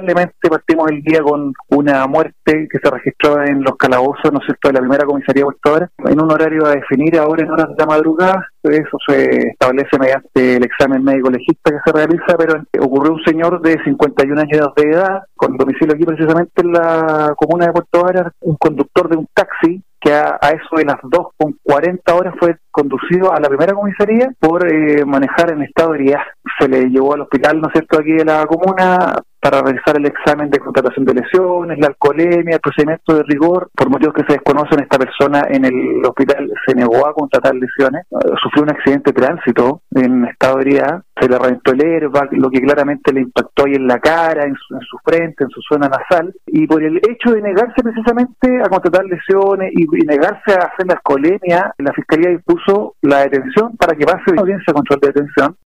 lamentablemente partimos el día con una muerte que se registró en los calabozos, ¿no es cierto?, de la primera comisaría puertadora, en un horario a definir ahora en horas de la madrugada. Eso se establece mediante el examen médico legista que se realiza, pero ocurrió un señor de 51 años de edad, con domicilio aquí precisamente en la comuna de Puerto Varas, un conductor de un taxi que a, eso de las 2.40 horas fue conducido a la primera comisaría por eh, manejar en estado de ebriedad. Se le llevó al hospital, ¿no es cierto?, aquí de la comuna para realizar el examen de contratación de lesiones, la alcoholemia, el procedimiento de rigor. Por motivos que se desconocen, esta persona en el hospital se negó a contratar lesiones. Sufrió un accidente de tránsito en estado de ebriedad. Se le reventó el airbag, lo que claramente le impactó ahí en la cara, en su, en su frente, en su zona nasal. Y por el hecho de negarse precisamente a contratar lesiones y, negarse a hacer la alcoholemia, la Fiscalía dispuso la detención para que pase la audiencia de control de detención